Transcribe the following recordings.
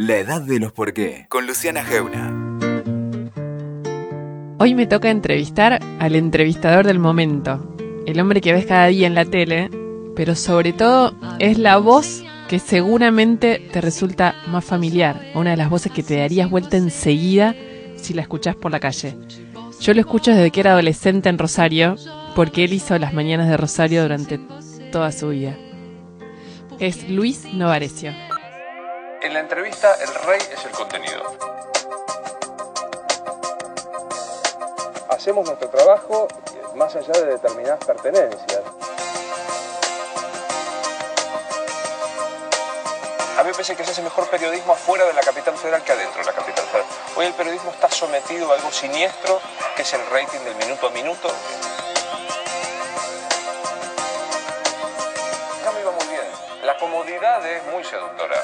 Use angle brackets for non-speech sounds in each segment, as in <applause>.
La edad de los por qué, con Luciana Geuna. Hoy me toca entrevistar al entrevistador del momento, el hombre que ves cada día en la tele, pero sobre todo es la voz que seguramente te resulta más familiar, una de las voces que te darías vuelta enseguida si la escuchás por la calle. Yo lo escucho desde que era adolescente en Rosario, porque él hizo las mañanas de Rosario durante toda su vida. Es Luis Novarecio. En la entrevista, el rey es el contenido. Hacemos nuestro trabajo más allá de determinadas pertenencias. A mí me parece que se hace mejor periodismo afuera de la capital federal que adentro de la capital federal. Hoy el periodismo está sometido a algo siniestro, que es el rating del minuto a minuto. Ya me iba muy bien. La comodidad es muy seductora.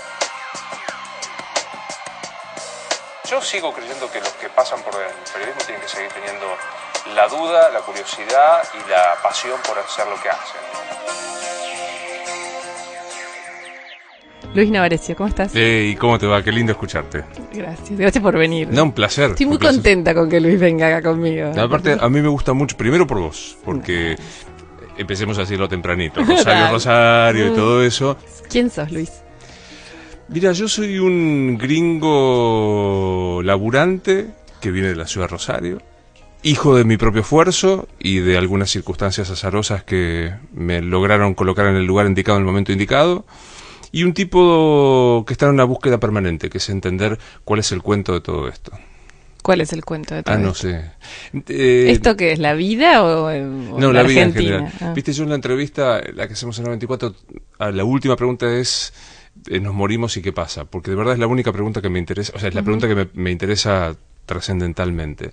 Yo sigo creyendo que los que pasan por el periodismo tienen que seguir teniendo la duda, la curiosidad y la pasión por hacer lo que hacen. Luis Navarecio, ¿cómo estás? ¿Y cómo te va? Qué lindo escucharte. Gracias, gracias por venir. No, un placer. Estoy muy placer. contenta con que Luis venga acá conmigo. No, aparte, a mí me gusta mucho, primero por vos, porque empecemos a decirlo tempranito. <laughs> Rosario. Rosario y Mm. todo eso. ¿Quién sos, Luis? Mira, yo soy un gringo laburante que viene de la ciudad de Rosario, hijo de mi propio esfuerzo y de algunas circunstancias azarosas que me lograron colocar en el lugar indicado en el momento indicado, y un tipo que está en una búsqueda permanente, que es entender cuál es el cuento de todo esto. ¿Cuál es el cuento de todo Ah, no esto? sé. Eh, ¿Esto qué es? ¿La vida o, en- o no, en la vida en Argentina? general. Ah. Viste, yo en la entrevista, la que hacemos en el 94, a la última pregunta es, eh, ¿nos morimos y qué pasa? Porque de verdad es la única pregunta que me interesa, o sea, es la pregunta que me, me interesa trascendentalmente.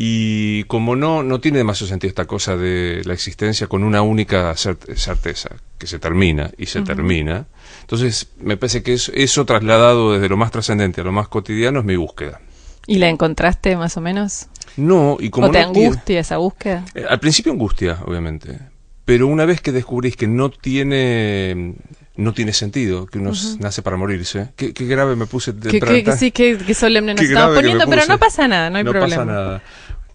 Y como no, no tiene demasiado sentido esta cosa de la existencia con una única cer- certeza, que se termina y se termina, entonces me parece que eso, eso trasladado desde lo más trascendente a lo más cotidiano es mi búsqueda. ¿Y la encontraste más o menos? No, y como ¿O te no tiene- angustia esa búsqueda? eh, Al principio angustia, obviamente. Pero una vez que descubrís que no tiene no tiene sentido, que uno nace para morirse. Qué, qué grave me puse de Que, que, sí, que solemne nos Qué estamos poniendo, pero no pasa nada, no hay problema. pasa nada.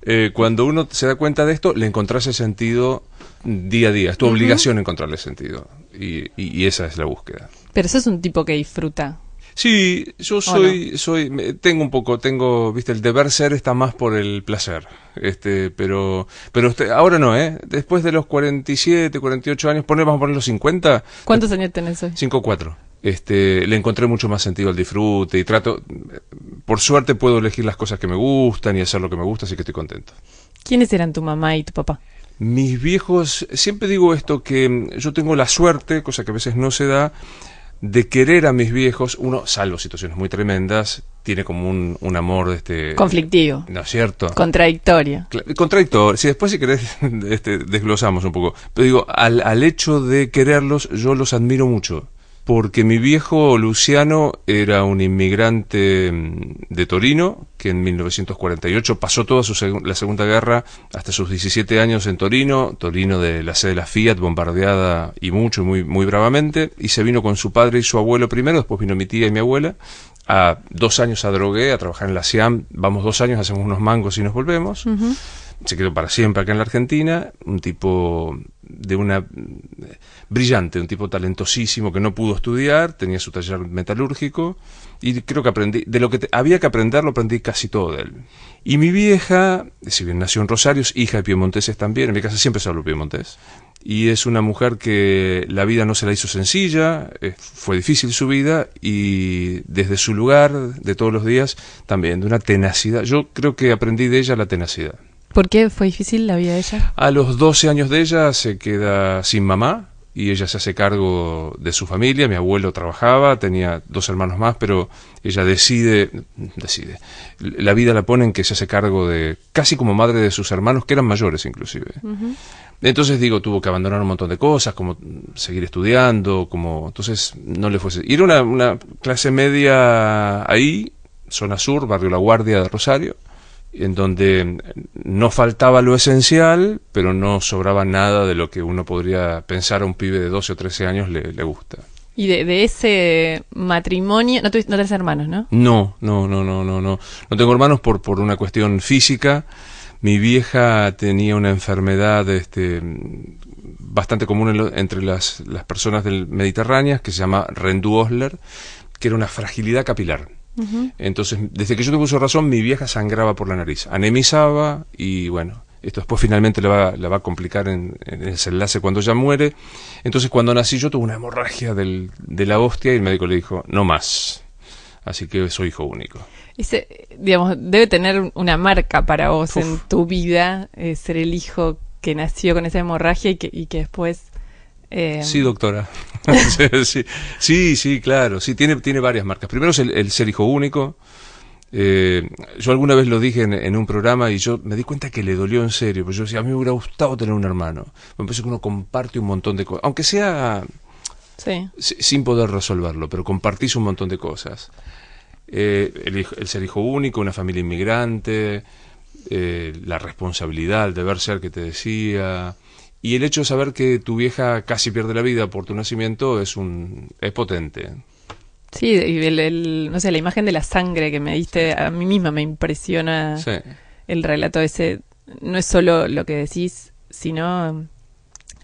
Eh, cuando uno se da cuenta de esto, le encontrás el sentido día a día. Es tu obligación encontrarle sentido. Y, y- y esa es la búsqueda. Pero eso es un tipo que disfruta. Sí, yo soy, soy, tengo un poco, tengo, viste, el deber ser está más por el placer, este, pero, pero este, ahora no, ¿eh? Después de los 47, 48 años, poner, vamos a poner los 50, ¿Cuántos años tenés hoy? 5 4. Este, le encontré mucho más sentido al disfrute y trato, por suerte puedo elegir las cosas que me gustan y hacer lo que me gusta, así que estoy contento. ¿Quiénes eran tu mamá y tu papá? Mis viejos, siempre digo esto, que yo tengo la suerte, cosa que a veces no se da, de querer a mis viejos, uno, salvo situaciones muy tremendas, tiene como un, un amor de este... Conflictivo, ¿No es cierto? contradictorio. Cla- Contradictor. Si después si querés <laughs> este, desglosamos un poco. Pero digo, al, al hecho de quererlos, yo los admiro mucho. Porque mi viejo Luciano era un inmigrante mm, de Torino, que en 1948 pasó toda su la Segunda Guerra hasta sus 17 años en Torino, Torino de la sede de la Fiat, bombardeada y mucho, muy, muy bravamente, y se vino con su padre y su abuelo primero, después vino mi tía y mi abuela, a dos años a Drogué, a trabajar en la SIAM, vamos dos años, hacemos unos mangos y nos volvemos. Se quedó para siempre acá en la Argentina, un tipo de una brillante, un tipo talentosísimo que no pudo estudiar, tenía su taller metalúrgico y creo que aprendí, de lo que había que aprender lo aprendí casi todo de él. Y mi vieja, si bien nació en Rosario, es hija de piemonteses también, en mi casa siempre se habló piemontés. Y es una mujer que la vida no se la hizo sencilla, fue difícil su vida y desde su lugar de todos los días también, de una tenacidad. Yo creo que aprendí de ella la tenacidad. ¿Por qué fue difícil la vida de ella? A los 12 años de ella se queda sin mamá y ella se hace cargo de su familia. Mi abuelo trabajaba, tenía dos hermanos más, pero ella decide, decide. La vida la pone en que se hace cargo de, casi como madre de sus hermanos, que eran mayores inclusive. Entonces digo, tuvo que abandonar un montón de cosas, como seguir estudiando, como entonces no le fuese. Y era una, una clase media ahí, zona sur, barrio La Guardia de Rosario, en donde no faltaba lo esencial, pero no sobraba nada de lo que uno podría pensar a un pibe de 12 o 13 años le, le gusta. Y de, de ese matrimonio, no, tuviste- no tenés hermanos, ¿no? No, no, no, no, no, no. No tengo hermanos por, por una cuestión física. Mi vieja tenía una enfermedad este, bastante común en lo- entre las, las personas del Mediterráneo que se llama Rendu-Osler, que era una fragilidad capilar. Entonces, desde que yo tuve uso razón, mi vieja sangraba por la nariz, anemizaba y bueno, esto después finalmente le va, le va a complicar en, en el desenlace cuando ella muere. Entonces, cuando nací yo tuve una hemorragia del- de la hostia y el médico le dijo, no más. Así que soy hijo único. Ese, digamos, debe tener una marca para vos en tu vida, eh, ser el hijo que nació con esa hemorragia y que, y que después... eh, Sí, doctora. <laughs> sí, sí, claro. Sí, tiene, tiene varias marcas. Primero es el, el ser hijo único. Eh, yo alguna vez lo dije en, en un programa y yo me di cuenta que le dolió en serio. Porque yo decía, a mí me hubiera gustado tener un hermano. Me parece que uno comparte un montón de cosas. Aunque sea sí. sin poder resolverlo, pero compartís un montón de cosas. Eh, el, el ser hijo único, una familia inmigrante, eh, la responsabilidad, el deber ser que te decía, y el hecho de saber que tu vieja casi pierde la vida por tu nacimiento es un es potente. Sí, y el, el- no sé, la imagen de la sangre que me diste, a mí misma me impresiona Sí. el relato ese. No es solo lo que decís, sino um,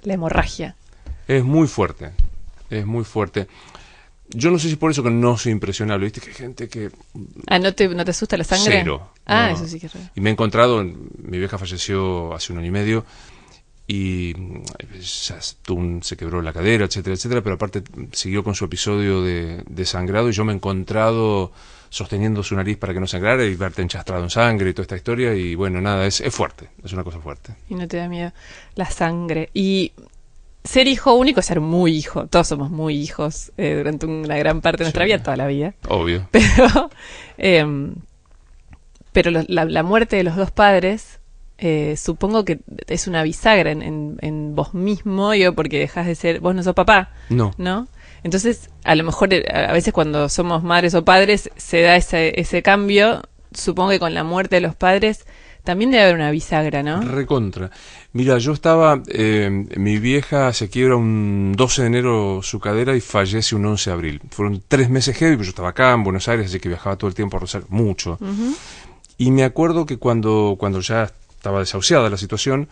la hemorragia. Es muy fuerte, es muy fuerte. Yo no sé si por eso que no soy impresionable, viste que hay gente que Ah, ¿no te, no te asusta la sangre? Cero. Ah, No. eso sí que es. Y me he encontrado, mi vieja falleció hace un año y medio y tuvo un- se quebró la cadera, etcétera, etcétera, pero aparte siguió con su episodio de, de sangrado y yo me he encontrado sosteniendo su nariz para que no sangrara y verte enchastrado en sangre y toda esta historia y bueno, nada, es, es fuerte, es una cosa fuerte. Y no te da miedo la sangre. Y ser hijo único es ser muy hijo. Todos somos muy hijos eh, durante una gran parte de nuestra Sí. vida, toda la vida. Obvio. <laughs> Pero, em, pero la muerte de los dos padres, eh, supongo que es una bisagra en, en, en vos mismo, yo porque dejas de ser, vos no sos papá, No. ¿no? Entonces, a lo mejor eh, a veces cuando somos madres o padres se da ese, ese cambio. Supongo que con la muerte de los padres también debe haber una bisagra, ¿no? Recontra. Mira, yo estaba, eh, mi vieja se quiebra un 12 de enero su cadera y fallece un 11 de abril. Fueron tres meses heavy, pero yo estaba acá en Buenos Aires, así que viajaba todo el tiempo a Rosario, mucho. Y me acuerdo que cuando, cuando ya estaba desahuciada la situación,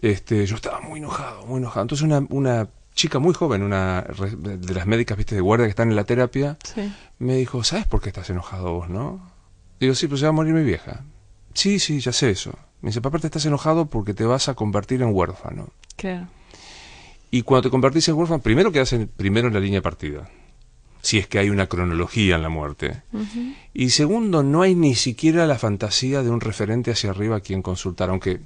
este, yo estaba muy enojado, muy enojado. Entonces una, una chica muy joven, una de las médicas, viste, de guardia que están en la terapia, Sí. me dijo, ¿sabes por qué estás enojado vos, no? Digo, sí, pues se va a morir mi vieja. Sí, sí, ya sé eso. Me dice, papá, te estás enojado porque te vas a convertir en huérfano. Claro. Y cuando te convertís en huérfano, primero quedas en, primero en la línea de partida. Si es que hay una cronología en la muerte. Y segundo, no hay ni siquiera la fantasía de un referente hacia arriba a quien consultar, aunque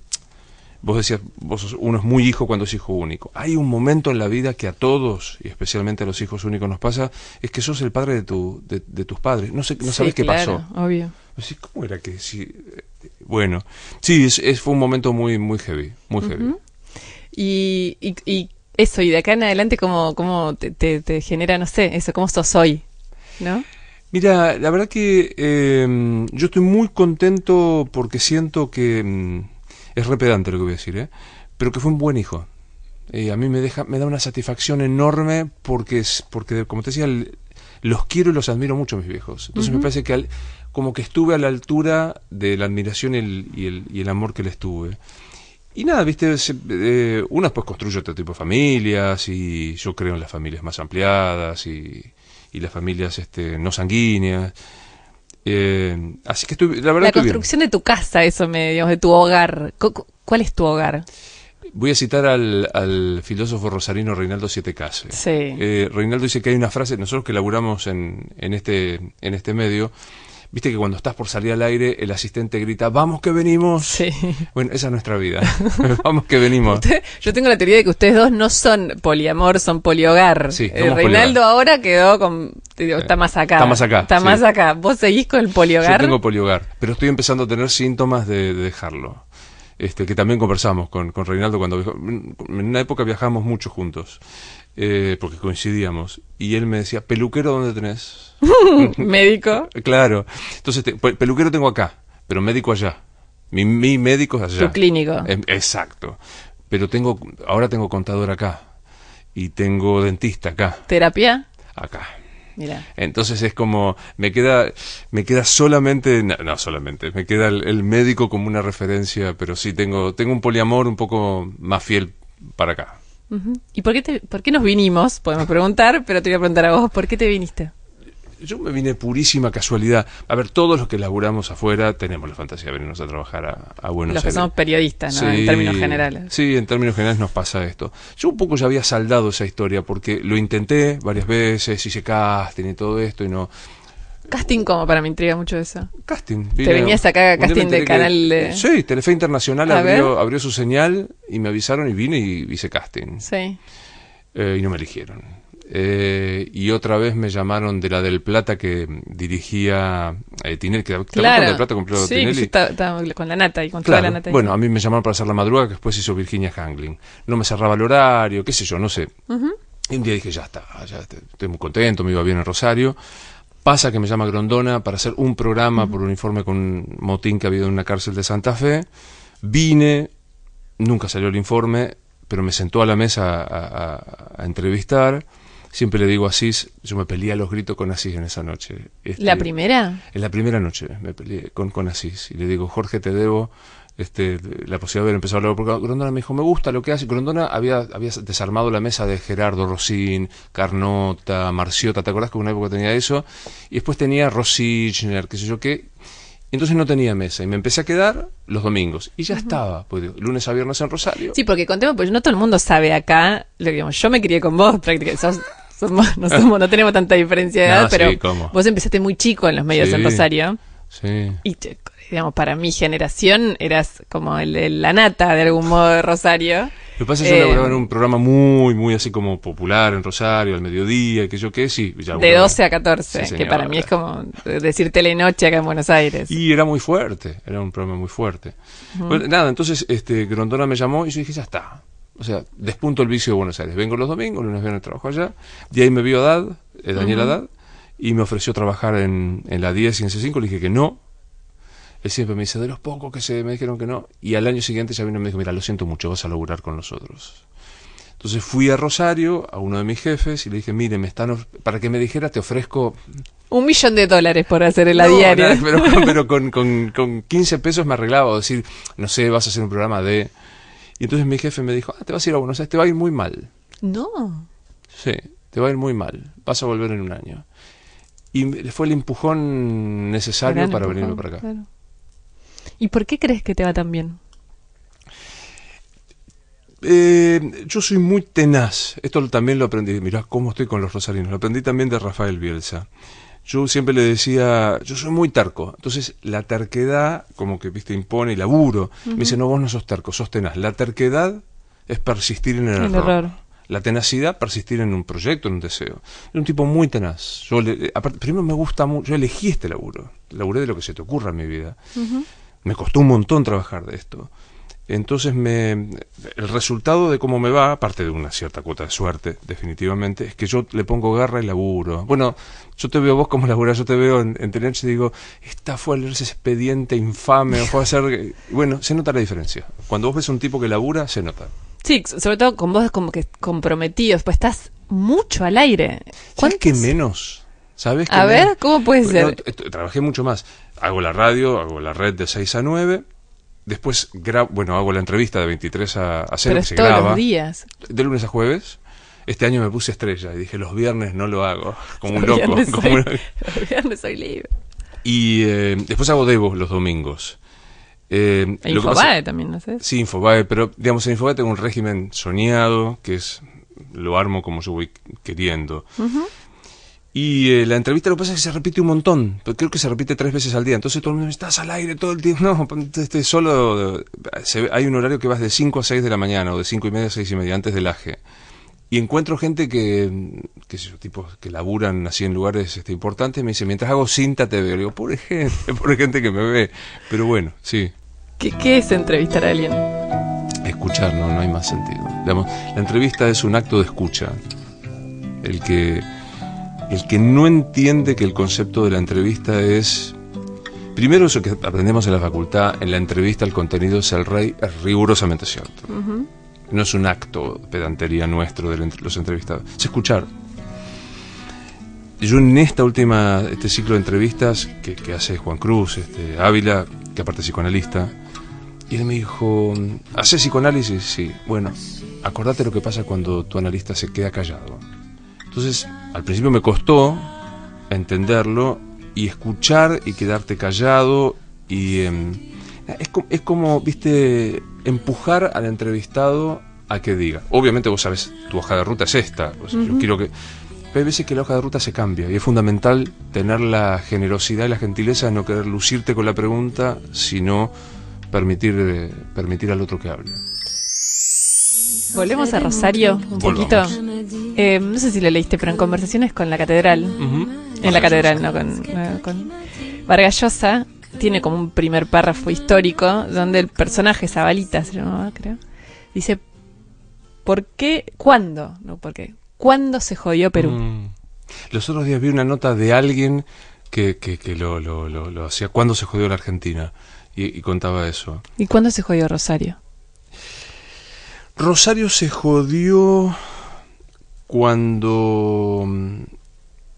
vos decías, vos sos- uno es muy hijo cuando es hijo único. Hay un momento en la vida que a todos, y especialmente a los hijos únicos nos pasa, es que sos el padre de, tu, de, de tus padres. No sé, no Sí, sabes qué claro, pasó. Obvio. Así, ¿Cómo era que sí? eh, Bueno, sí, es, es- fue un momento muy, muy heavy, muy heavy. Y, y, y eso, y de acá en adelante, ¿cómo, cómo te, te, te genera, no sé, eso, cómo sos hoy? ¿No? Mira, la verdad que eh, yo estoy muy contento porque siento que mm, es repedante lo que voy a decir, ¿eh? pero que fue un buen hijo. Eh, a mí me deja, me da una satisfacción enorme porque es, porque como te decía, el- los quiero y los admiro mucho a mis viejos. Entonces me parece que al- como que estuve a la altura de la admiración y el, y el, y el amor que les tuve. Y nada, viste, se- eh, uno después construye otro tipo de familias y yo creo en las familias más ampliadas y, y las familias este, no sanguíneas. Eh, así que estoy, la verdad La bien. construcción de tu casa, eso, me, digamos, de tu hogar. Cu- cu- ¿Cuál es tu hogar? Voy a citar al, al filósofo rosarino Reinaldo Siete Case. Sí. Eh, Reinaldo dice que hay una frase, nosotros que laburamos en, en, este, en este medio, viste que cuando estás por salir al aire, el asistente grita, vamos que venimos. Sí. Bueno, esa es nuestra vida. <laughs> <laughs> vamos que venimos. Usted- yo tengo la teoría de que ustedes dos no son poliamor, son polihogar. Sí, Eh, Reinaldo ahora quedó con... digo, está más acá. Está más acá, Está sí. más acá. ¿Vos seguís con el Yo polihogar? tengo polihogar, pero estoy empezando a tener síntomas de, de dejarlo. Este, que también conversamos con, con Reinaldo cuando en una época viajamos mucho juntos, eh, porque coincidíamos, y él me decía, peluquero, ¿dónde tenés? <laughs> Médico. Claro, entonces te- pe- peluquero tengo acá, pero médico allá. Mi, mi médico es allá. Tu clínico. Em, exacto. Pero tengo, ahora tengo contador acá, y tengo dentista acá. ¿Terapia? acá. Mira. Entonces es como, me queda, me queda solamente, no, no solamente, me queda el, el médico como una referencia, pero sí tengo, tengo un poliamor un poco más fiel para acá. ¿Y por qué, te, por qué nos vinimos? Podemos preguntar, pero te voy a preguntar a vos, ¿por qué te viniste? Yo me vine purísima casualidad. A ver, todos los que laburamos afuera tenemos la fantasía de venirnos a trabajar a, a Buenos Los que Aires. somos periodistas, ¿no? Sí, En términos generales. Sí, en términos generales nos pasa esto. Yo un poco ya había saldado esa historia porque lo intenté varias veces, hice casting y todo esto y no... Casting como para me intriga mucho eso. Casting. Te venías acá a casting de enteré que- canal de- Sí, Telefe Internacional abrió, abrió su señal y me avisaron y vine y hice casting. Sí. Eh, y no me eligieron. Eh, y otra vez me llamaron de la del Plata que dirigía eh, Tinelli, que ¿te acuerdas Claro. con del Plata cumplió sí, Tinelli? con la nata y con toda la nata. Bueno, a mí me llamaron para hacer la madrugada que después hizo Virginia Hangling. No me cerraba el horario, qué sé yo, no sé. Y un día dije, ya está, ya est- estoy muy contento, me iba bien en Rosario. Pasa que me llama Grondona para hacer un programa por un informe con un motín que ha habido en una cárcel de Santa Fe. Vine, nunca salió el informe, pero me sentó a la mesa a, a- a entrevistar. Siempre le digo a Asís, yo me peleé a los gritos con Asís en esa noche. Este, ¿La primera? en la primera noche me peleé con, con Asís y le digo, Jorge, te debo este, la posibilidad de haber empezado a hablar. Porque Grondona me dijo, me gusta lo que hace. Grondona había, había desarmado la mesa de Gerardo Rosín, Carnota, Marciota, ¿te acordás que en una época tenía eso? Y después tenía Rosichner, qué sé yo qué. Entonces no tenía mesa y me empecé a quedar los domingos. Y ya estaba, pues, lunes a viernes en Rosario. Sí, porque contemos, pues no todo el mundo sabe acá. Lo que digamos, yo me crié con vos, prácticamente. Sos- somos- no, <laughs> somos, no tenemos tanta diferencia de No, edad, pero vos empezaste muy chico en los medios Sí. en Rosario. Sí. Y, te- digamos, para mi generación eras como el, el- la nata de algún modo de Rosario. Lo que pasa es que yo Eh, laburaba en un programa muy, muy así como popular en Rosario, al mediodía, que yo qué, sí. ya De laburaba. 12 a 14, Sí, que para mí es como decir telenoche acá en Buenos Aires. Y era muy fuerte, era un programa muy fuerte. Bueno, nada, entonces este, Grondona me llamó y yo dije, ya está. O sea, despunto el vicio de Buenos Aires. Vengo los domingos, lunes viernes trabajo allá. Y ahí me vio Haddad, eh, Daniel Haddad, y me ofreció trabajar en, en la 10 y en C5. Le dije que no. Él siempre me dice, de los pocos que se me dijeron que no. Y al año siguiente ya vino y me dijo, mira, lo siento mucho, vas a laburar con nosotros. Entonces fui a Rosario, a uno de mis jefes, y le dije, mire, me están para que me dijera, te ofrezco Un millón de dólares por hacer el no, diario. nada, pero <laughs> pero con, con, con 15 pesos me arreglaba. O decir, no sé, vas a hacer un programa de... Y entonces mi jefe me dijo, ah, te vas a ir a Buenos Aires, te va a ir muy mal. No. Sí, te va a ir muy mal. Vas a volver en un año. Y fue el empujón necesario Gran para empujón, venirme para acá. claro. ¿Y por qué crees que te va tan bien? Eh, yo soy muy tenaz. Esto también lo aprendí. Mirá cómo estoy con los rosarinos. Lo aprendí también de Rafael Bielsa. Yo siempre le decía, yo soy muy terco. Entonces, la terquedad, como que, viste, impone y laburo. Me dice, no, vos no sos terco, sos tenaz. La terquedad es persistir en el, El error. error. La tenacidad, persistir en un proyecto, en un deseo. Es un tipo muy tenaz. Yo le- aparte, primero me gusta mucho, yo elegí este laburo. Laburé de lo que se te ocurra en mi vida. Me costó un montón trabajar de esto. Entonces, me, el resultado de cómo me va, aparte de una cierta cuota de suerte, definitivamente, es que yo le pongo garra y laburo. Bueno, yo te veo vos como laburás, yo te veo en, en y digo, esta fue el ese expediente infame, o fue a hacer... Bueno, se nota la diferencia. Cuando vos ves un tipo que labura, se nota. Sí, sobre todo con vos como que comprometidos, pues estás mucho al aire. ¿Sabes qué ¿Cuántos- menos? ¿Sabes qué A ver? ¿cómo puede Bueno, ser? trabajé mucho más. Hago la radio, hago la red de 6 a 9. Después, gra- bueno, hago la entrevista de 23 a, a 0 Pero que se todos graba. los días. De lunes a jueves. Este año me puse estrella y dije, los viernes no lo hago. Como un loco. como un- <laughs> los viernes soy libre. Y eh, después hago Devo los domingos. Eh, E lo que pasa- Infobae también, ¿no sé? Sí, Infobae, pero digamos en Infobae tengo un régimen soñado, que es lo armo como yo voy queriendo. Y eh, la entrevista lo que pasa es que se repite un montón, creo que se repite tres veces al día. Entonces todo el mundo estás al aire todo el tiempo. <laughs> No, este, solo eh, se hay un horario que vas de 5 a 6 de la mañana o de 5 y media a 6 y media antes del AGE. Y encuentro gente que, que tipos que laburan así en lugares este, importantes, me dice, mientras hago cinta te veo. Digo, pobre gente, <laughs> pobre gente que me ve. Pero bueno, sí. ¿Qué, qué es entrevistar a alguien? Escuchar, no, no hay más sentido. Digamos, la entrevista es un acto de escucha. El que, el que no entiende que el concepto de la entrevista es. Primero, eso que aprendemos en la facultad, en la entrevista el contenido es el rey, es rigurosamente cierto. No es un acto de pedantería nuestro de los entrevistados, es escuchar. yo en esta última, este ciclo de entrevistas que, que hace Juan Cruz, este, Ávila, que aparte es psicoanalista, y él me dijo, ¿haces psicoanálisis? Sí, bueno, acordate lo que pasa cuando tu analista se queda callado. Entonces, al principio me costó entenderlo y escuchar y quedarte callado y em, es, es como, viste, empujar al entrevistado a que diga. Obviamente vos sabes, tu hoja de ruta es esta. o sea, Yo quiero que... Pero hay veces que la hoja de ruta se cambia y es fundamental tener la generosidad y la gentileza de no querer lucirte con la pregunta, sino permitir, eh, permitir al otro que hable. Volvemos a Rosario un Volvamos. poquito. Eh, no sé si lo leíste, pero en conversaciones con la catedral, en la catedral, no con, no, con Vargas Llosa, tiene como un primer párrafo histórico donde el personaje Zabalita se llamaba, creo, dice ¿Por qué? ¿Cuándo? No, ¿por qué? ¿Cuándo se jodió Perú? Mm. Los otros días vi una nota de alguien que, que, que lo, lo, lo, lo hacía cuando se jodió la Argentina y, y contaba eso. ¿Y cuándo se jodió Rosario? Rosario se jodió cuando mm,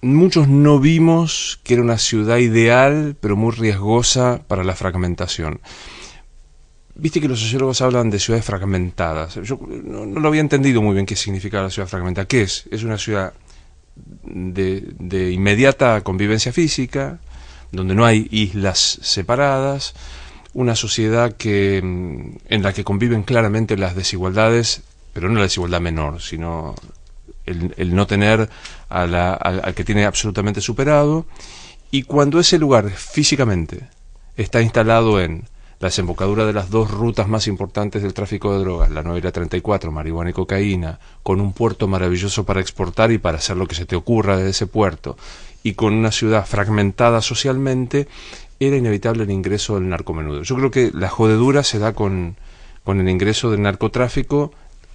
muchos no vimos que era una ciudad ideal, pero muy riesgosa para la fragmentación. Viste que los sociólogos hablan de ciudades fragmentadas. Yo no, lo había entendido muy bien qué significa la ciudad fragmentada. ¿Qué es? Es una ciudad de, de inmediata convivencia física, donde no hay islas separadas, una sociedad que mm, en la que conviven claramente las desigualdades, pero no la desigualdad menor, sino el, no tener a la- al, al que tiene absolutamente superado. Y cuando ese lugar físicamente está instalado en la desembocadura de las dos rutas más importantes del tráfico de drogas, la 9 y la 34, marihuana y cocaína, con un puerto maravilloso para exportar y para hacer lo que se te ocurra desde ese puerto, y con una ciudad fragmentada socialmente, era inevitable el ingreso del narcomenudo. Yo creo que la jodedura se da con, con el ingreso del narcotráfico,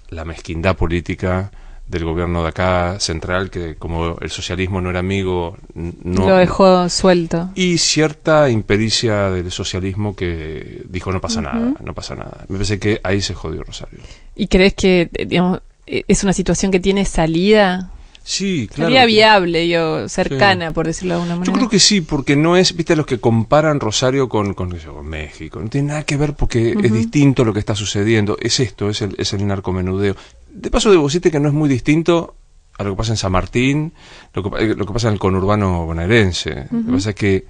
la mezquindad política del gobierno de acá central, que como el socialismo no era amigo, no, Lo dejó suelto. y cierta impericia del socialismo que dijo no pasa nada, no pasa nada. Me parece que ahí se jodió Rosario. ¿Y crees que, digamos, eh, es una situación que tiene salida? Sí, claro. que- viable, yo, cercana, por decirlo de alguna manera. Yo creo que sí, porque no es, viste, los que comparan Rosario con, con, con México. No tiene nada que ver porque es distinto lo que está sucediendo. Es esto, es el, es el narcomenudeo. De paso, debo decirte que no es muy distinto a lo que pasa en San Martín, lo que, eh, lo que pasa en el conurbano bonaerense. Lo que pasa es que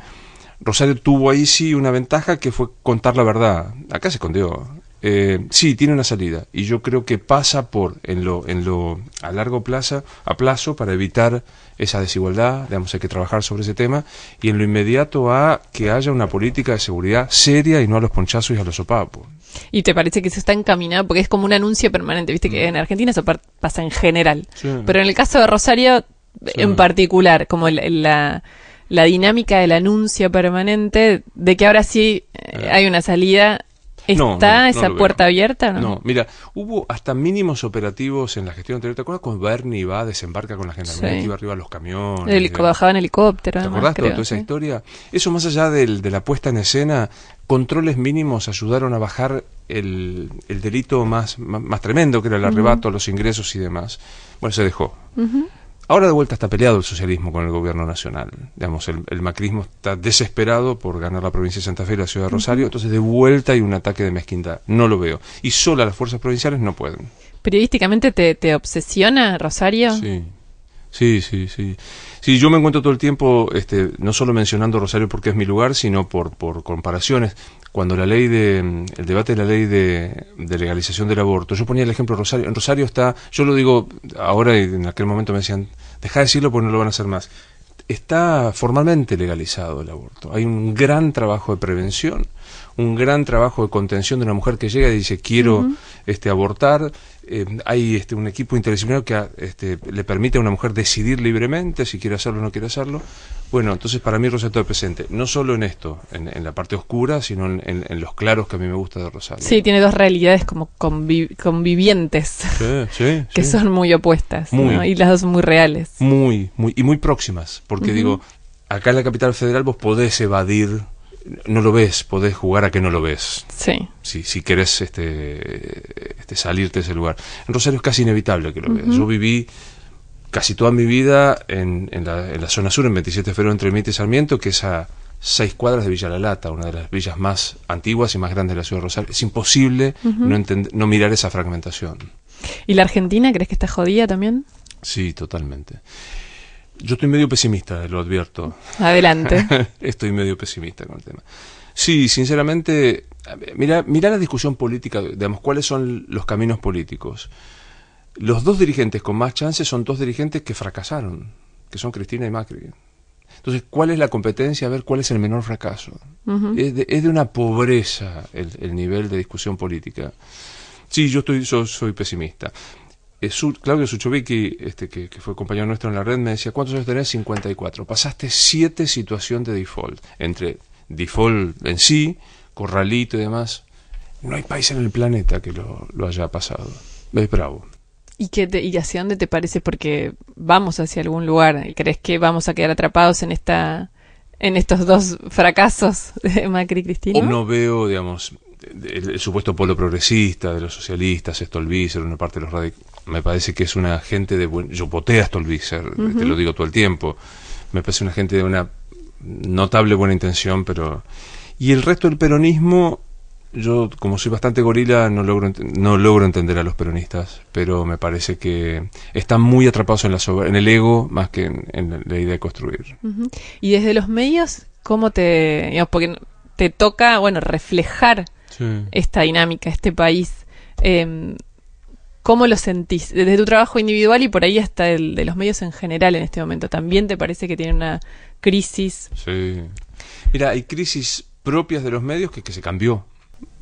Rosario tuvo ahí sí una ventaja que fue contar la verdad. Acá se escondió. Eh, sí, tiene una salida y yo creo que pasa por en lo en lo a largo plazo, a plazo para evitar esa desigualdad, digamos, hay que trabajar sobre ese tema y en lo inmediato a que haya una política de seguridad seria y no a los ponchazos y a los sopapos. ¿Y te parece que eso está encaminado? Porque es como un anuncio permanente, viste que en Argentina eso pasa en general. Sí. Pero en el caso de Rosario, en particular, como el- la, la dinámica del anuncio permanente de que ahora sí eh, hay una salida, ¿está No, no, no esa veo. puerta abierta no? No, mira, hubo hasta mínimos operativos en la gestión anterior. ¿Te acuerdas cuando Bernie va, desembarca con la gendarmería Sí. que iba arriba los camiones? El helico- bajaba en helicóptero, ¿Te acordás creo, toda esa sí. historia? Eso más allá del- de la puesta en escena, controles mínimos ayudaron a bajar el, el delito más, más, más tremendo, que era el arrebato a los ingresos y demás. Bueno, se dejó. Ahora de vuelta está peleado el socialismo con el gobierno nacional. Digamos, el, el macrismo está desesperado por ganar la provincia de Santa Fe y la ciudad de Rosario, entonces de vuelta hay un ataque de mezquindad. No lo veo. Y sola las fuerzas provinciales no pueden. ¿Periodísticamente te, te obsesiona Rosario? Sí. Sí, sí, sí. Sí, yo me encuentro todo el tiempo, este, no solo mencionando Rosario porque es mi lugar, sino por, por comparaciones. Cuando la ley de, el debate de la ley de, legalización del aborto, yo ponía el ejemplo de Rosario. En Rosario está, yo lo digo ahora y en aquel momento me decían, deja de decirlo porque no lo van a hacer más. Está formalmente legalizado el aborto. Hay un gran trabajo de prevención, un gran trabajo de contención de una mujer que llega y dice quiero este abortar. Eh, hay este un equipo interdisciplinario que este, le permite a una mujer decidir libremente si quiere hacerlo o no quiere hacerlo. Bueno, entonces para mí Rosario está presente, no solo en esto, en, en la parte oscura, sino en, en- en los claros que a mí me gusta de Rosario. Sí, tiene dos realidades como convi- convivientes, sí, sí, <laughs> que sí. son muy opuestas, Muy. ¿no? y las dos son muy reales. muy, muy y muy próximas, porque digo, acá en la capital federal vos podés evadir, no lo ves, podés jugar a que no lo ves. Sí. Si, si querés este, este, salirte de ese lugar. En Rosario es casi inevitable que lo veas. Yo viví casi toda mi vida en, en, la, en la zona sur, en 27 de febrero entre Mite y Sarmiento, que es a seis cuadras de Villa La Lata, una de las villas más antiguas y más grandes de la ciudad de Rosario. Es imposible no, no mirar esa fragmentación. ¿Y la Argentina crees que está jodida también? Sí, totalmente. Yo estoy medio pesimista, lo advierto. Adelante. <laughs> Estoy medio pesimista con el tema. Sí, sinceramente, mira, mira la discusión política, digamos, cuáles son los caminos políticos. Los dos dirigentes con más chances son dos dirigentes que fracasaron, que son Cristina y Macri. Entonces, ¿cuál es la competencia? A ver cuál es el menor fracaso. es, de, es de una pobreza el, el nivel de discusión política. Sí, yo estoy, yo soy pesimista. Eh, Su- Claudio Suchovicki, este, que, que fue compañero nuestro en la red, me decía, ¿cuántos años tenés? 54. Pasaste siete situaciones de default, entre default en sí, corralito y demás. No hay país en el planeta que lo, lo haya pasado. Es bravo. ¿Y, qué te- ¿Y hacia dónde te parece? Porque vamos hacia algún lugar. ¿Crees que vamos a quedar atrapados en esta en estos dos fracasos de Macri y Cristina? No veo, digamos, el, el supuesto polo progresista de los socialistas, Stolbizer, una parte de los radicales. Me parece que es una gente de buen. Yo voté a Stolbizer, te lo digo todo el tiempo. Me parece una gente de una notable buena intención, pero. Y el resto del peronismo, yo, como soy bastante gorila, no logro, ent- no logro entender a los peronistas, pero me parece que están muy atrapados en, la en el ego más que en, en la idea de construir. Y desde los medios, ¿cómo te... digamos, porque te toca, bueno, reflejar Sí. esta dinámica, este país. Eh, ¿Cómo lo sentís? Desde tu trabajo individual y por ahí hasta el de los medios en general en este momento. ¿También te parece que tiene una crisis? Sí. Mira, hay crisis propias de los medios que, que se cambió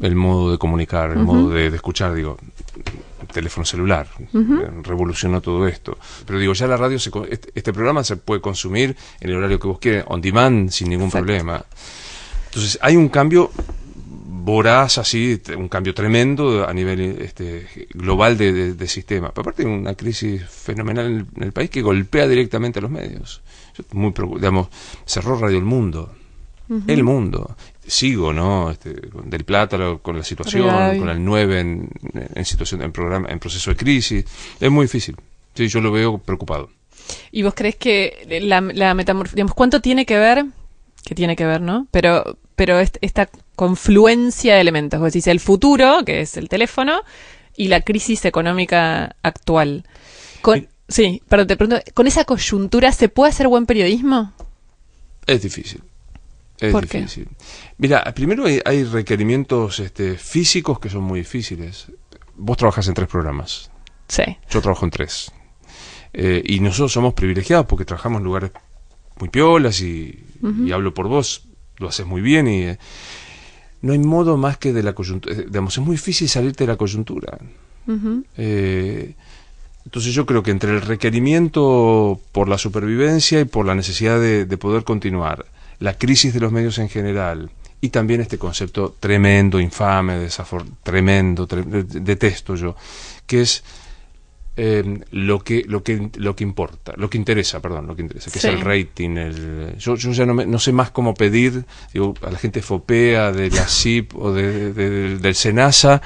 el modo de comunicar, el modo de, de escuchar, digo, el teléfono celular, eh, revolucionó todo esto. Pero digo, ya la radio, se, este, este programa se puede consumir en el horario que vos quieras, on demand, sin ningún Exacto. problema. Entonces, hay un cambio voraz, así, un cambio tremendo a nivel este, global de, de- de sistema. Pero aparte, una crisis fenomenal en el, en el país que golpea directamente a los medios. Yo muy digamos, cerró Radio El Mundo. El Mundo. Sigo, ¿no? Este, del Plata lo- con la situación, con el 9 en, en situación, en programa, en proceso de crisis. Es muy difícil. Sí, yo lo veo preocupado. ¿Y vos crees que la, la metamorfosis, digamos, cuánto tiene que ver, que tiene que ver, ¿no? Pero, pero est- esta confluencia de elementos, vos decís, el futuro, que es el teléfono, y la crisis económica actual. Con, Sí. sí, perdón, te pregunto, ¿con esa coyuntura se puede hacer buen periodismo? Es difícil. Es ¿Por qué? difícil. Mira, primero hay, hay requerimientos este, físicos que son muy difíciles. Vos trabajas en tres programas. Sí. Yo trabajo en tres. Eh, y nosotros somos privilegiados porque trabajamos en lugares muy piolas y, y hablo por vos, lo haces muy bien y eh, no hay modo más que de la coyuntura. eh, Digamos, es muy difícil salirte de la coyuntura. Eh, entonces yo creo que entre el requerimiento por la supervivencia y por la necesidad de, de poder continuar, la crisis de los medios en general y también este concepto tremendo, infame, desafor tremendo, tre- de- detesto yo, que es eh, lo que lo que lo que importa, lo que interesa, perdón, lo que interesa, que Sí. es el rating, el yo, yo ya no, me- no sé más cómo pedir, digo, a la gente fopea de la <laughs> CIP o de, de- de- del SENASA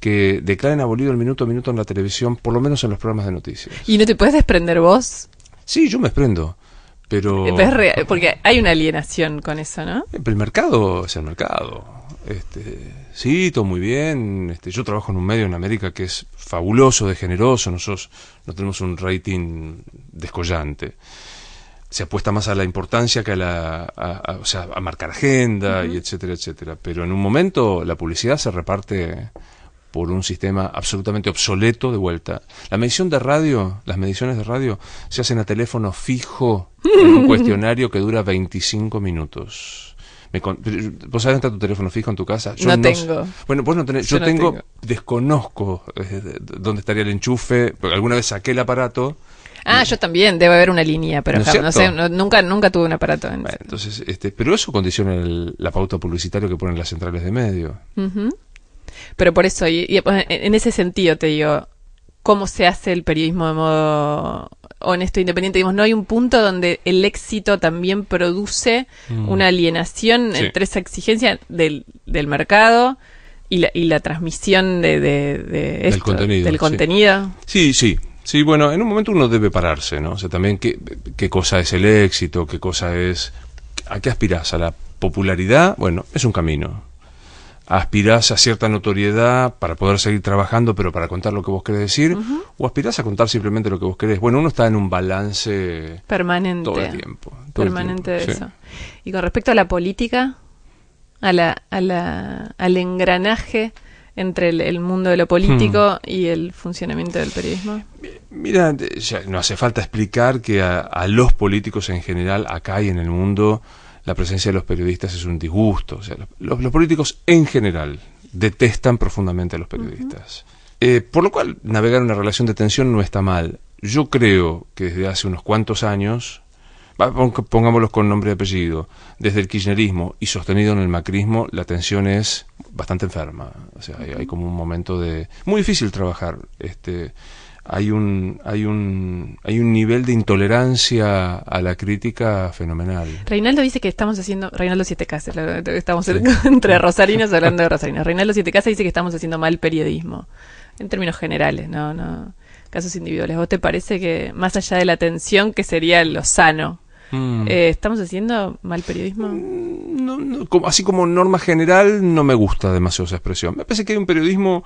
que declaren abolido el minuto a minuto en la televisión, por lo menos en los programas de noticias. ¿Y no te puedes desprender vos? Sí, yo me desprendo, pero real- porque hay una alienación con eso, ¿no? Pero el mercado es el mercado. Este, sí, todo muy bien. Este, yo trabajo en un medio en América que es fabuloso, de generoso. Nosotros no tenemos un rating descollante. Se apuesta más a la importancia que a la, a, a- o sea, a marcar agenda y etcétera, etcétera. Pero en un momento la publicidad se reparte por un sistema absolutamente obsoleto de vuelta. La medición de radio, las mediciones de radio se hacen a teléfono fijo en un <laughs> cuestionario que dura 25 minutos. Me con- ¿Vos sabés dónde está tu teléfono fijo en tu casa? No tengo. Bueno, vos no tenés. Yo Yo, no tengo, desconozco eh, de- de- dónde estaría el enchufe, porque alguna vez saqué el aparato. Ah, yo también, debe haber una línea, pero ¿No sé, nunca, nunca tuve un aparato. En Bueno, entonces, este, pero eso condiciona el- la pauta publicitaria que ponen las centrales de medio. Ujú. Pero por eso, y, y, en en ese sentido te digo, ¿cómo se hace el periodismo de modo honesto e independiente? Digamos, no hay un punto donde el éxito también produce una alienación Mm. Sí. entre esa exigencia del, del mercado y la, y la transmisión de, de- de esto, contenido, del sí. contenido. Sí, sí, Sí, bueno, en un momento uno debe pararse, ¿no? O sea, también qué, qué cosa es el éxito, qué cosa es... ¿A qué aspiras? ¿A la popularidad? Bueno, es un camino. ¿Aspirás a cierta notoriedad para poder seguir trabajando, pero para contar lo que vos querés decir? ¿O aspirás a contar simplemente lo que vos querés? Bueno, uno está en un balance Permanente. todo el tiempo. todo el Permanente tiempo, de sí. eso. Y con respecto a la política, a la, a la, al engranaje entre el, el mundo de lo político Hmm. y el funcionamiento del periodismo. Mira, ya no hace falta explicar que a, a los políticos en general, acá y en el mundo, la presencia de los periodistas es un disgusto. O sea, los, los políticos en general detestan profundamente a los periodistas. Eh, por lo cual, navegar una relación de tensión no está mal. Yo creo que desde hace unos cuantos años, pongámoslos con nombre y apellido, desde el kirchnerismo y sostenido en el macrismo, la tensión es bastante enferma. O sea, hay, hay como un momento de... Muy difícil trabajar. Este, hay un, hay un, hay un nivel de intolerancia a la crítica fenomenal. Reinaldo dice que estamos haciendo, Reinaldo Siete Casas, estamos <laughs> entre rosarinos hablando de rosarinos. Reinaldo Siete Casas dice que estamos haciendo mal periodismo, en términos generales, no, no, casos individuales. ¿Vos te parece que más allá de la tensión, que sería lo sano, Mm. eh, estamos haciendo mal periodismo? no, no, como- así como norma general, no me gusta demasiado esa expresión. Me parece que hay un periodismo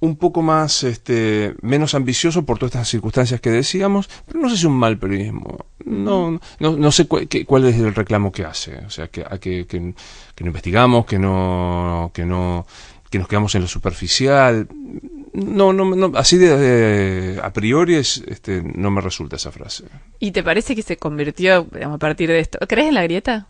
un poco más, este, menos ambicioso por todas estas circunstancias que decíamos, pero no sé si un mal periodismo. No, no, no sé cu- qué- cuál es el reclamo que hace. O sea, que, que, que, no investigamos, que no, que no, que nos quedamos en lo superficial. No, no, no así de, a priori es, este, no me resulta esa frase. ¿Y te parece que se convirtió a partir de esto? ¿Crees en la grieta?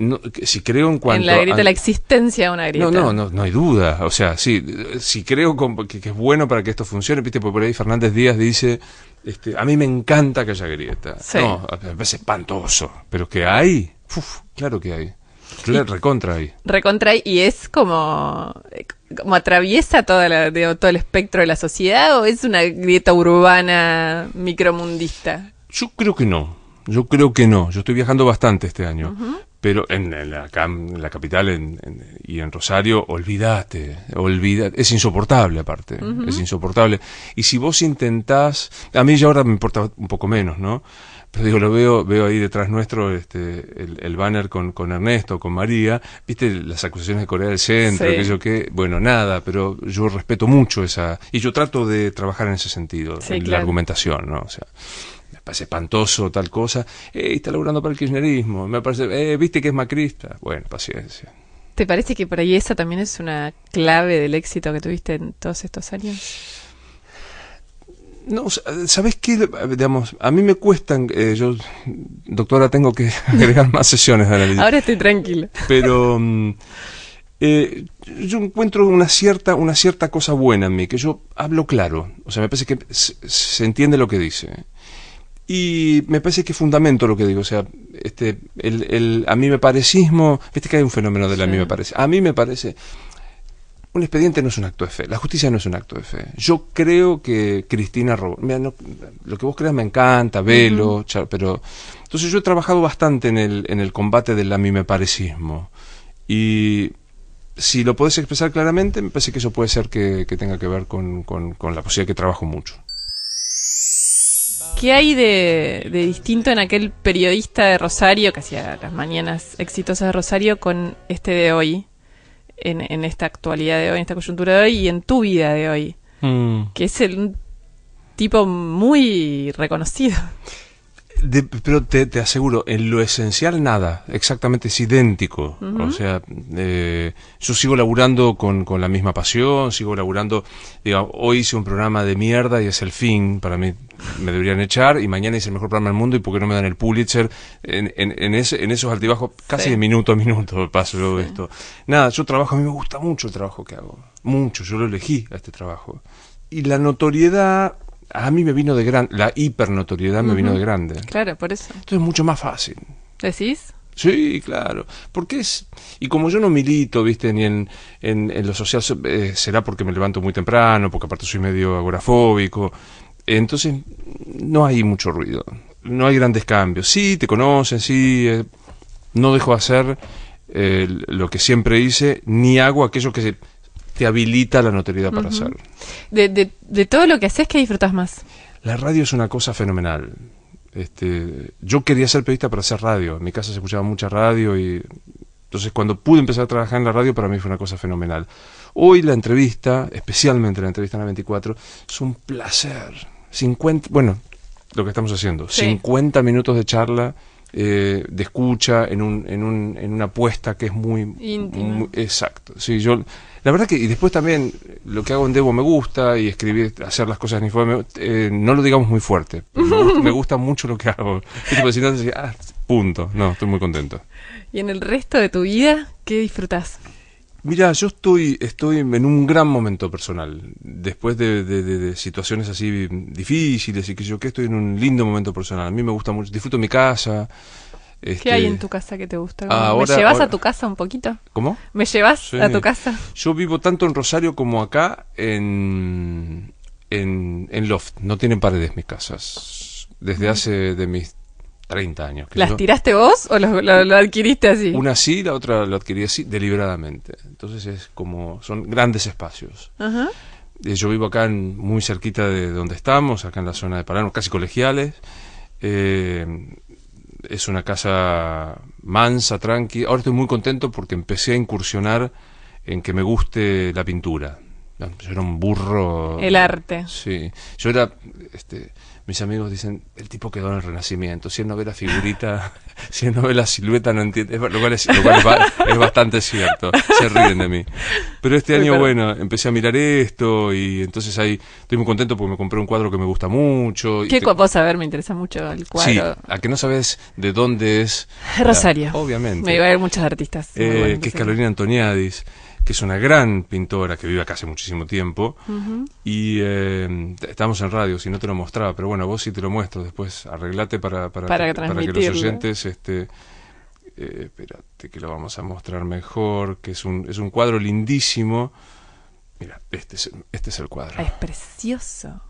No, si creo en cuanto en la grieta, a- la existencia de una grieta. No, no, no, no hay duda. O sea, sí, si creo con- que, que es bueno para que esto funcione, viste, por ahí Fernández Díaz dice, este, a mí me encanta que haya grieta. Sí. No, me parece espantoso. Pero que hay, uf, claro que hay. Claro, recontra hay. recontra y es como como atraviesa toda la, de- todo el espectro de la sociedad o es una grieta urbana micromundista Yo creo que no. Yo creo que no. Yo estoy viajando bastante este año. Pero en, en la, en la capital en- y en Rosario, olvídate, olvídate. Es insoportable aparte, es insoportable. Y si vos intentás, a mí ya ahora me importa un poco menos, ¿no? Pero digo, lo veo, veo ahí detrás nuestro este, el, el banner con, con Ernesto, con María, viste las acusaciones de Corea del Centro, Sí. que yo qué, bueno, nada, pero yo respeto mucho esa, y yo trato de trabajar en ese sentido, Sí, en la argumentación, ¿no? O sea, me parece espantoso tal cosa, eh, está laburando para el kirchnerismo, me parece, eh, viste que es macrista, bueno, paciencia. ¿te parece que por ahí esa también es una clave del éxito que tuviste en todos estos años? No, ¿sabes qué? Digamos, a mí me cuestan, eh, yo, doctora, tengo que <laughs> agregar más sesiones de análisis. ahora estoy tranquila pero mm, eh, yo encuentro una cierta una cierta cosa buena en mí que yo hablo claro o sea me parece que se, se entiende lo que dice y me parece que fundamento lo que digo o sea este el, el a mí me parecismo viste que hay un fenómeno del a mí Sí. me parece a mí me parece un expediente no es un acto de fe, la justicia no es un acto de fe. Yo creo que Cristina robó. Mira, no- lo que vos creas me encanta, velo, cha- pero. Entonces yo he trabajado bastante en el, en el combate del a mí me parecismo. Y si lo podés expresar claramente, me parece que eso puede ser que, que tenga que ver con, con, con la posibilidad que trabajo mucho. ¿Qué hay de, de distinto en aquel periodista de Rosario que hacía las mañanas exitosas de Rosario con este de hoy? En, en esta actualidad de hoy, en esta coyuntura de hoy y en tu vida de hoy. Que es el, un tipo muy reconocido. De- pero te, te aseguro, en lo esencial nada, exactamente es idéntico. O sea, eh, yo sigo laburando con, con la misma pasión, sigo laburando, digo, hoy hice un programa de mierda y es el fin, para mí me deberían echar, y mañana hice el mejor programa del mundo y por qué no me dan el Pulitzer, en, en, en, ese- en esos altibajos, casi Sí. de minuto a minuto paso yo esto. Nada, yo trabajo, a mí me gusta mucho el trabajo que hago, mucho, yo lo elegí a este trabajo. Y la notoriedad, a mí me vino de grande, la hipernotoriedad me vino de grande. Claro, por eso. Entonces es mucho más fácil. ¿Decís? Sí, claro. Porque es. Y como yo no milito, viste, ni en, en, en lo social, eh, será porque me levanto muy temprano, porque aparte soy medio agorafóbico. Entonces, no hay mucho ruido. No hay grandes cambios. Sí, te conocen, sí. eh, no dejo de hacer eh, lo que siempre hice, ni hago aquello que se- te habilita la notoriedad para hacerlo. De, de, de todo lo que haces, ¿qué disfrutas más? La radio es una cosa fenomenal. Este, yo quería ser periodista para hacer radio. En mi casa se escuchaba mucha radio y entonces cuando pude empezar a trabajar en la radio para mí fue una cosa fenomenal. Hoy la entrevista, especialmente la entrevista en la 24, es un placer. 50, bueno, lo que estamos haciendo, Sí. 50 minutos de charla, eh, de escucha, en, un, en, un, en una apuesta que es muy, Íntima. muy- Exacto. Sí, yo, la verdad que, y después también lo que hago en Debo me gusta y escribir, hacer las cosas en informe, eh, no lo digamos muy fuerte. <laughs> Me gusta, me gusta mucho lo que hago. Tipo, si no, ah, punto. No, estoy muy contento. ¿Y en el resto de tu vida, qué disfrutas? Mira, yo estoy, estoy en un gran momento personal. Después de, de- de- de situaciones así difíciles y que yo que estoy en un lindo momento personal. A mí me gusta mucho, disfruto mi casa. ¿Qué este, hay en tu casa que te gusta? Ah, ¿Me ahora- llevas ahora- a tu casa un poquito? ¿Cómo? ¿Me llevas Sí. a tu casa? Yo vivo tanto en Rosario como acá en, en, en loft. No tienen paredes mis casas. Desde hace de mis 30 años. que ¿Las yo- tiraste vos o lo, lo- lo adquiriste así? Una sí, la otra lo adquirí así, deliberadamente. Entonces es como, son grandes espacios. Ajá. Eh, Yo vivo acá en- muy cerquita de donde estamos, acá en la zona de Palermo, casi colegiales. Eh, es una casa mansa, tranqui. Ahora estoy muy contento porque empecé a incursionar en que me guste la pintura. Yo era un burro. El arte. Sí. Yo era, este, mis amigos dicen, el tipo quedó en el Renacimiento. Si él no ve la figurita, <laughs> si él no ve la silueta, no entiende. Lo cual, es, lo cual es, ba- es bastante cierto. Se ríen de mí. Pero este año, bueno, empecé a mirar esto y entonces ahí estoy muy contento porque me compré un cuadro que me gusta mucho. ¿Qué te- vos saber? Me interesa mucho el Sí, cuadro. a que no sabes de dónde es. Rosario. la- obviamente. Me iba a ver muchos artistas. Eh, que es sí. Carolina Antoniadis, que es una gran pintora que vive acá hace muchísimo tiempo. Y eh, estamos en radio, si no te lo mostraba, pero bueno, vos sí te lo muestro. Después arreglate para, para, Para que, para que los oyentes. Este, eh, espérate que lo vamos a mostrar mejor. Que es un, es un cuadro lindísimo. Mira, este es, este es el cuadro. Ah, es precioso.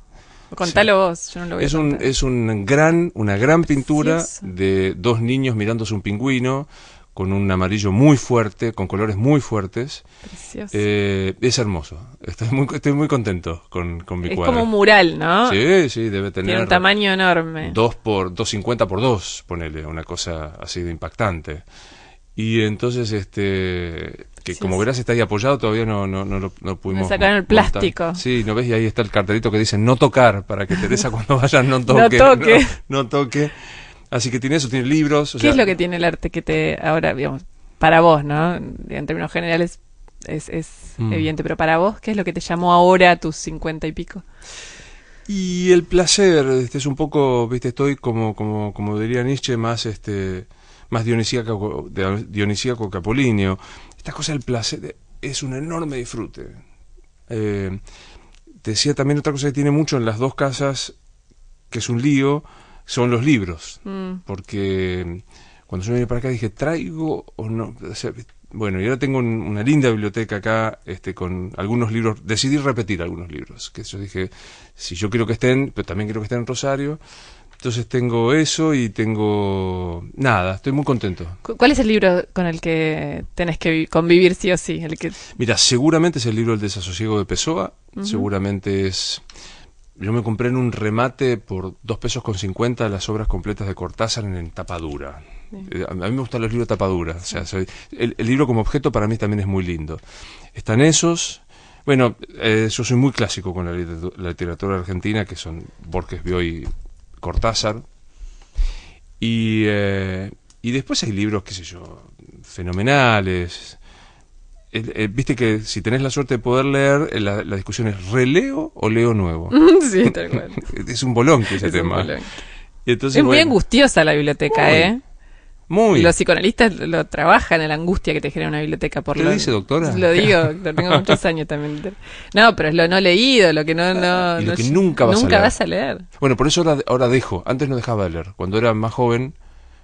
Contalo vos, yo no lo voy Es a un, es un gran, una gran pintura de dos niños mirándose un pingüino con un amarillo muy fuerte, con colores muy fuertes. Precioso. Eh, es hermoso. Estoy muy, estoy muy contento con, con mi es cuadro. como un mural, ¿no? Sí, sí, debe tener Tiene un tamaño enorme. 2 por 250 por 2, ponele, una cosa así de impactante. Y entonces, este, que como verás está ahí apoyado, todavía no, no, no, lo, no pudimos. sacaron el montar. plástico. Sí, ¿no ves? Y ahí está el cartelito que dice no tocar, para que Teresa cuando vaya no <laughs> toque. toque. <laughs> No, no toque. Así que tiene eso, tiene libros. o ¿Qué sea, es lo que tiene el arte que te ahora, digamos, para vos, ¿no? En términos generales es, es Mm. evidente, pero para vos, ¿qué es lo que te llamó ahora a tus cincuenta y pico? Y el placer, este es un poco, viste, estoy como, como, como diría Nietzsche, más este, más dionisíaco, que apolíneo. Esta cosa del placer es un enorme disfrute. Eh, decía también otra cosa que tiene mucho en las dos casas, que es un lío, son los libros. Mm. Porque cuando yo vine para acá dije, ¿traigo o no? O sea, bueno, y ahora tengo un- una linda biblioteca acá este, con algunos libros. Decidí repetir algunos libros. Que yo dije, si yo quiero que estén, pero también quiero que estén en Rosario. Entonces tengo eso y tengo... Nada, estoy muy contento. Cu- ¿Cuál es el libro con el que tenés que vi- convivir sí o sí? El que Mira, seguramente es el libro El desasosiego de Pessoa. Seguramente es... Yo me compré en un remate por dos pesos con 50 las obras completas de Cortázar en, en tapadura. Eh, A mí me gustan los libros de tapadura. O sea, soy- el, el libro como objeto para mí también es muy lindo. Están esos. Bueno, eh, yo soy muy clásico con la literatura argentina, que son Borges, Bioy, Cortázar. Y, eh, y después hay libros, qué sé yo, fenomenales. El- eh, Viste que si tenés la suerte de poder leer, eh, la, la discusión es ¿releo o leo nuevo? <laughs> sí, tal cual. <laughs> es un bolón que ese Es tema. bolón. Y entonces, Es muy angustiosa la biblioteca, Muy. ¿eh? Muy. Los psicoanalistas lo trabajan en la angustia que te genera una biblioteca por ¿Qué lo dice, doctora? Lo digo, tengo muchos años también. No, pero es lo no leído, lo que no... no Y lo no- que nunca vas a leer. vas a leer. Bueno, por eso ahora, ahora dejo. Antes no dejaba de leer. Cuando era más joven,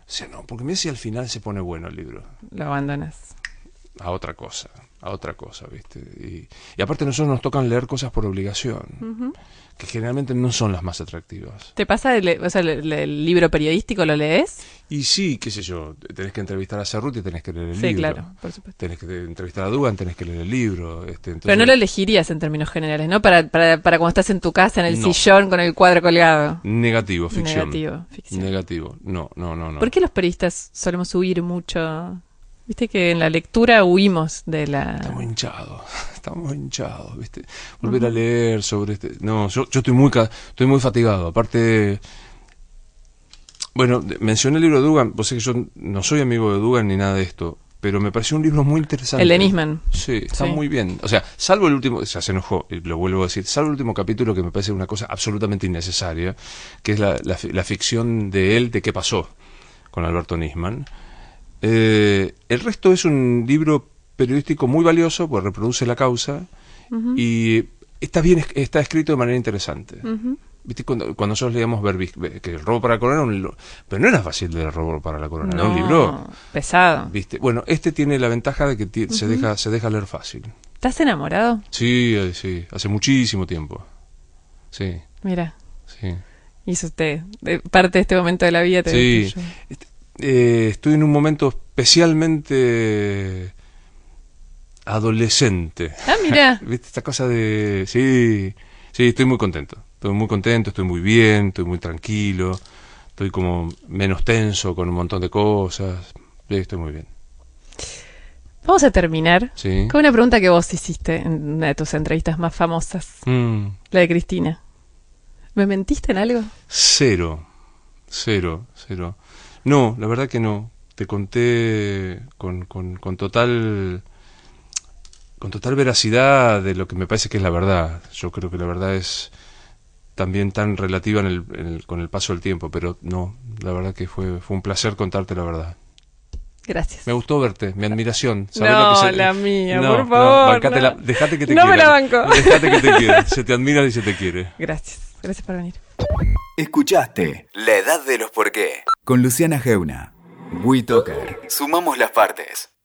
decía, no, porque mira si al final se pone bueno el libro. Lo abandonas. A otra cosa, a otra cosa, ¿viste? Y, y aparte nosotros nos tocan leer cosas por obligación, que generalmente no son las más atractivas. ¿Te pasa, el, o sea, el, el libro periodístico lo lees? Y sí, qué sé yo, tenés que entrevistar a Cerruti, tenés que leer el Sí, libro. claro, por supuesto. Tenés que entrevistar a Dugan, tenés que leer el libro. Este, entonces- Pero no lo elegirías en términos generales, ¿no? Para, para, para cuando estás en tu casa, en el No. sillón, con el cuadro colgado. Negativo, ficción. Negativo, ficción. Negativo. No, no, no, no. ¿Por qué los periodistas solemos huir mucho? Viste que en la lectura huimos de la... Estamos hinchados, <laughs> estamos hinchados, ¿viste? Volver a leer sobre este... No, yo, yo estoy muy estoy muy fatigado. Aparte, bueno, mencioné el libro de Dugan, vos sé que yo no soy amigo de Dugan ni nada de esto, pero me pareció un libro muy interesante. El de Nisman. Sí, está Sí. muy bien. O sea, salvo el último, ya se enojó, y lo vuelvo a decir, salvo el último capítulo que me parece una cosa absolutamente innecesaria, que es la, la ficción de él, de qué pasó con Alberto Nisman. Eh, el resto es un libro periodístico muy valioso, pues reproduce la causa y está bien, es- está escrito de manera interesante. ¿Viste? Cuando, cuando nosotros leíamos Berbis, que el robo para la corona era un libro, pero no era fácil de robo para la corona, era un libro. pesado. ¿Viste? Bueno, este tiene la ventaja de que se deja se deja leer fácil. ¿Estás enamorado? Sí, eh, sí, hace muchísimo tiempo. Sí, Mira, sí. hizo usted de parte de este momento de la vida. Te Sí. Eh, estoy en un momento especialmente adolescente. Ah, mira. <laughs> ¿Viste? Esta cosa de... Sí, sí, estoy muy contento. Estoy muy contento, estoy muy bien, estoy muy tranquilo. Estoy como menos tenso con un montón de cosas. Sí, estoy muy bien. Vamos a terminar Sí. con una pregunta que vos hiciste en una de tus entrevistas más famosas, Mm, la de Cristina. ¿Me mentiste en algo? Cero, cero, cero. No, la verdad que no. Te conté con, con, con total con total veracidad de lo que me parece que es la verdad. Yo creo que la verdad es también tan relativa en el, en el- con el paso del tiempo, pero no, la verdad que fue, fue un placer contarte la verdad. Gracias. Me gustó verte, mi admiración. <laughs> ¿Sabés No, lo que se- la mía, No, por favor, no. dejate que te No me la banco. Dejate que te quiera. <laughs> Se te admira y se te quiere. Gracias. Gracias por venir. Escuchaste La Edad de los Por qué con Luciana Geuna. WeToker. Sumamos las partes.